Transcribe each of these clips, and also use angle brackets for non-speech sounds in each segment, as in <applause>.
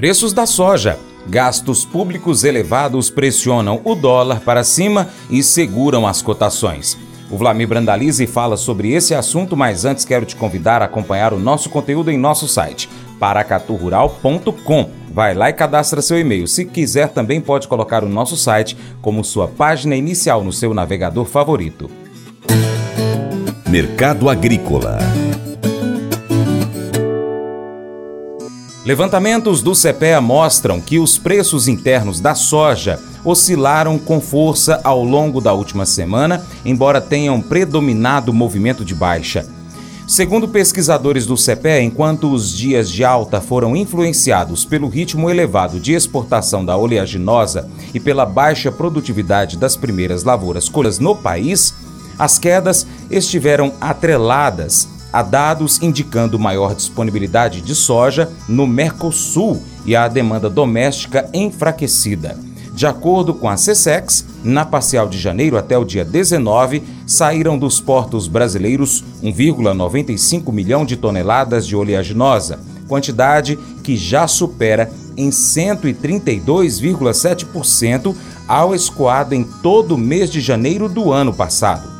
Preços da soja. Gastos públicos elevados pressionam o dólar para cima e seguram as cotações. O Vlamir Brandalize fala sobre esse assunto, mas antes quero te convidar a acompanhar o nosso conteúdo em nosso site, paracaturural.com. Vai lá e cadastra seu e-mail. Se quiser, também pode colocar o nosso site como sua página inicial no seu navegador favorito. Mercado Agrícola Levantamentos do CPEA mostram que os preços internos da soja oscilaram com força ao longo da última semana, embora tenham predominado movimento de baixa. Segundo pesquisadores do CPEA, enquanto os dias de alta foram influenciados pelo ritmo elevado de exportação da oleaginosa e pela baixa produtividade das primeiras lavouras colhas no país, as quedas estiveram atreladas Há dados indicando maior disponibilidade de soja no Mercosul e a demanda doméstica enfraquecida. De acordo com a CSEX, na parcial de janeiro até o dia 19, saíram dos portos brasileiros 1,95 milhão de toneladas de oleaginosa, quantidade que já supera em 132,7% ao escoado em todo o mês de janeiro do ano passado.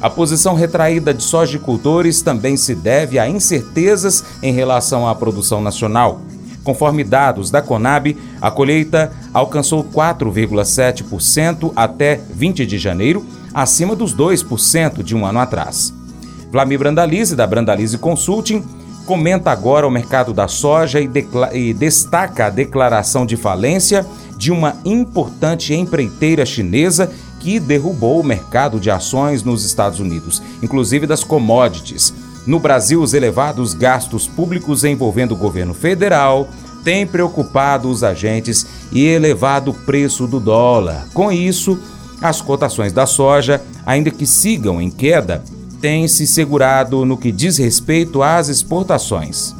A posição retraída de sojicultores também se deve a incertezas em relação à produção nacional. Conforme dados da Conab, a colheita alcançou 4,7% até 20 de janeiro, acima dos 2% de um ano atrás. Vlamir Brandalize, da Brandalize Consulting, comenta agora o mercado da soja e, e destaca a declaração de falência de uma importante empreiteira chinesa que derrubou o mercado de ações nos Estados Unidos, inclusive das commodities. No Brasil, os elevados gastos públicos envolvendo o governo federal têm preocupado os agentes e elevado o preço do dólar. Com isso, as cotações da soja, ainda que sigam em queda, têm se segurado no que diz respeito às exportações.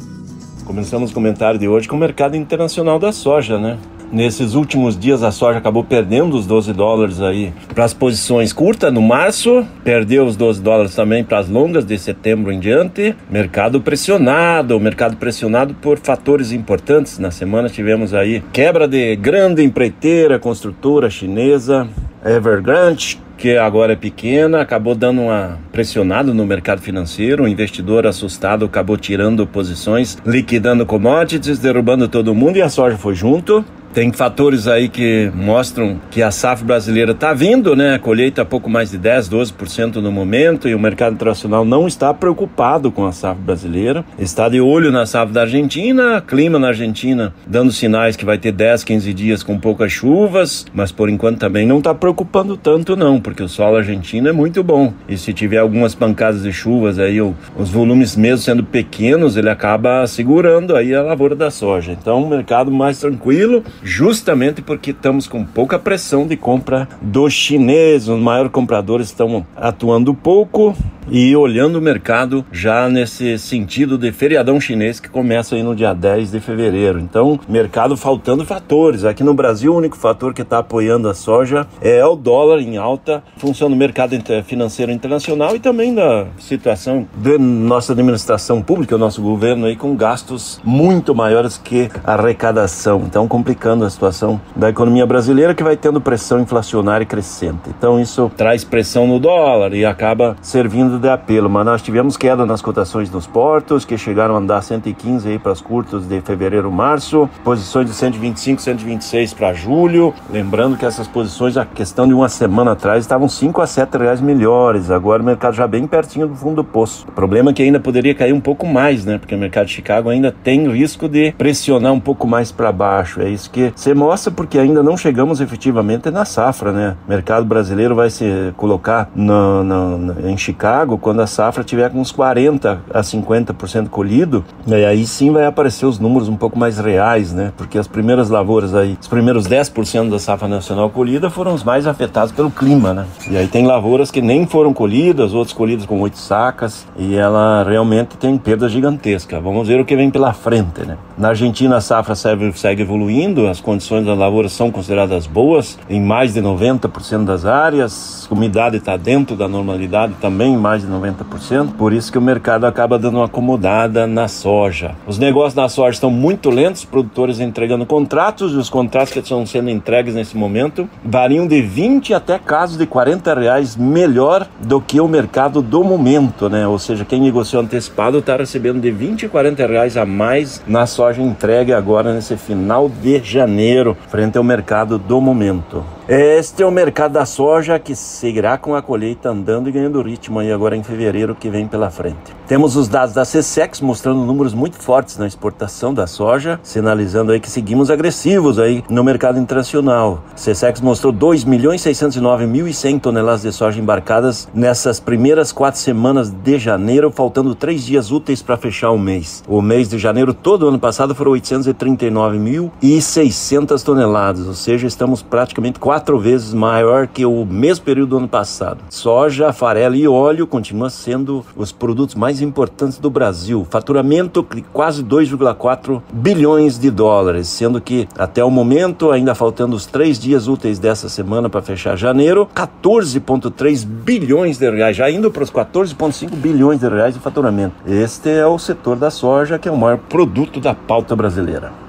Começamos o comentário de hoje com o mercado internacional da soja, né? Nesses últimos dias a soja acabou perdendo os 12 dólares aí para as posições curtas no março, perdeu os 12 dólares também para as longas de setembro em diante. Mercado pressionado, mercado pressionado por fatores importantes. Na semana tivemos aí quebra de grande empreiteira, construtora chinesa, Evergrande, que agora é pequena, acabou dando uma pressionada no mercado financeiro. O investidor assustado acabou tirando posições, liquidando commodities, derrubando todo mundo e a soja foi junto. Tem fatores aí que mostram que a safra brasileira está vindo, né? A colheita pouco mais de 10, 12% no momento e o mercado internacional não está preocupado com a safra brasileira. Está de olho na safra da Argentina, clima na Argentina dando sinais que vai ter 10, 15 dias com poucas chuvas, mas por enquanto também não está preocupando tanto não, porque o solo argentino é muito bom. E se tiver algumas pancadas de chuvas aí, os volumes mesmo sendo pequenos, ele acaba segurando aí a lavoura da soja. Então, um mercado mais tranquilo justamente porque estamos com pouca pressão de compra dos chineses. Os maiores compradores estão atuando pouco e olhando o mercado já nesse sentido de feriadão chinês que começa aí no dia 10 de fevereiro. Então, mercado faltando fatores. Aqui no Brasil, o único fator que está apoiando a soja é o dólar em alta, função do mercado financeiro internacional e também da situação da nossa administração pública, o nosso governo aí com gastos muito maiores que arrecadação. Então, complicando a situação da economia brasileira que vai tendo pressão inflacionária crescente. Então, isso traz pressão no dólar e acaba servindo de apelo, mas nós tivemos queda nas cotações dos portos, que chegaram a andar 115 aí para as curtas de fevereiro, março, posições de 125, 126 para julho. Lembrando que essas posições, a questão de uma semana atrás, estavam 5 a 7 reais melhores. Agora o mercado já bem pertinho do fundo do poço. O problema é que ainda poderia cair um pouco mais, né? Porque o mercado de Chicago ainda tem risco de pressionar um pouco mais para baixo. É isso que você mostra, porque ainda não chegamos efetivamente na safra, né? O mercado brasileiro vai se colocar no, no, em Chicago quando a safra tiver com uns 40 a 50% colhido, e aí sim vai aparecer os números um pouco mais reais, né? Porque as primeiras lavouras aí, os primeiros 10% da safra nacional colhida foram os mais afetados pelo clima, né? E aí tem lavouras que nem foram colhidas, outras colhidas com oito sacas, e ela realmente tem perda gigantesca. Vamos ver o que vem pela frente, né? Na Argentina a safra segue, segue evoluindo, as condições das lavouras são consideradas boas em mais de 90% das áreas, a umidade está dentro da normalidade também, mais de 90%, por isso que o mercado acaba dando uma acomodada na soja. Os negócios na soja estão muito lentos, produtores entregando contratos, e os contratos que estão sendo entregues nesse momento variam de 20 até casos de 40 reais melhor do que o mercado do momento, né? Ou seja, quem negociou antecipado está recebendo de 20 a 40 reais a mais na soja entregue agora nesse final de janeiro, frente ao mercado do momento. Este é o mercado da soja que seguirá com a colheita andando e ganhando ritmo aí em fevereiro que vem pela frente. Temos os dados da CSEX mostrando números muito fortes na exportação da soja, sinalizando aí que seguimos agressivos aí no mercado internacional. CSEX mostrou 2 milhões 609 mil e 100 toneladas de soja embarcadas nessas primeiras quatro semanas de janeiro, faltando três dias úteis para fechar o mês. O mês de janeiro todo ano passado foram 839 mil e 600 toneladas, ou seja, estamos praticamente quatro vezes maior que o mesmo período do ano passado. Soja, farelo e óleo continuam sendo os produtos mais importantes do Brasil. Faturamento de quase 2,4 bilhões de dólares, sendo que até o momento, ainda faltando os três dias úteis dessa semana para fechar janeiro, 14,3 bilhões de reais, já indo para os 14,5 bilhões de reais de faturamento. Este é o setor da soja, que é o maior produto da pauta brasileira.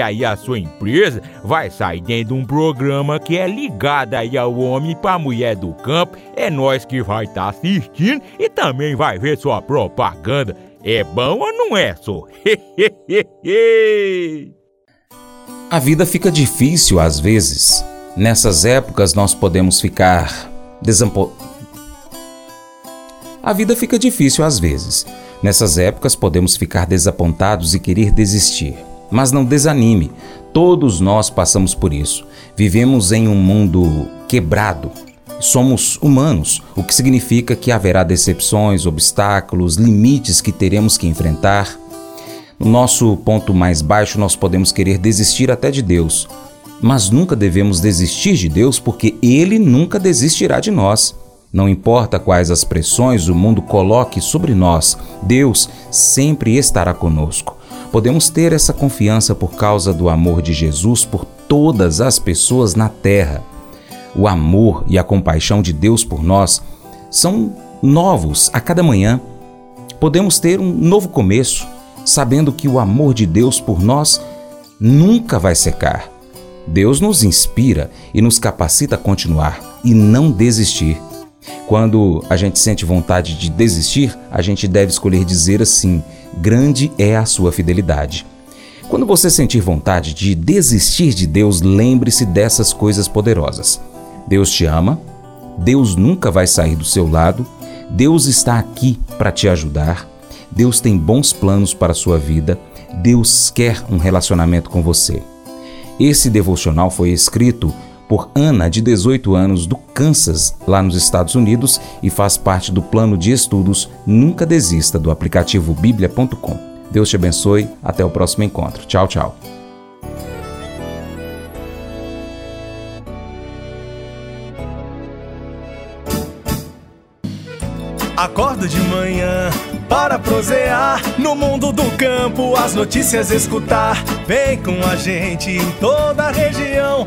aí a sua empresa vai sair dentro de um programa que é ligado aí ao homem para mulher do campo. É nós que vai estar tá assistindo e também vai ver sua propaganda. É bom ou não é, só? <laughs> A vida fica difícil às vezes. Nessas épocas nós podemos ficar desampo... A vida fica difícil às vezes. Nessas épocas podemos ficar desapontados e querer desistir. Mas não desanime, todos nós passamos por isso. Vivemos em um mundo quebrado. Somos humanos, o que significa que haverá decepções, obstáculos, limites que teremos que enfrentar. No nosso ponto mais baixo, nós podemos querer desistir até de Deus, mas nunca devemos desistir de Deus porque Ele nunca desistirá de nós. Não importa quais as pressões o mundo coloque sobre nós, Deus sempre estará conosco. Podemos ter essa confiança por causa do amor de Jesus por todas as pessoas na terra. O amor e a compaixão de Deus por nós são novos a cada manhã. Podemos ter um novo começo, sabendo que o amor de Deus por nós nunca vai secar. Deus nos inspira e nos capacita a continuar e não desistir. Quando a gente sente vontade de desistir, a gente deve escolher dizer assim: grande é a sua fidelidade. Quando você sentir vontade de desistir de Deus, lembre-se dessas coisas poderosas. Deus te ama, Deus nunca vai sair do seu lado, Deus está aqui para te ajudar, Deus tem bons planos para a sua vida, Deus quer um relacionamento com você. Esse devocional foi escrito por Ana, de 18 anos, do Kansas, lá nos Estados Unidos, e faz parte do plano de estudos Nunca Desista do aplicativo bíblia.com. Deus te abençoe, até o próximo encontro. Tchau, tchau. Acordo de manhã para prosear no mundo do campo, as notícias escutar. Vem com a gente em toda a região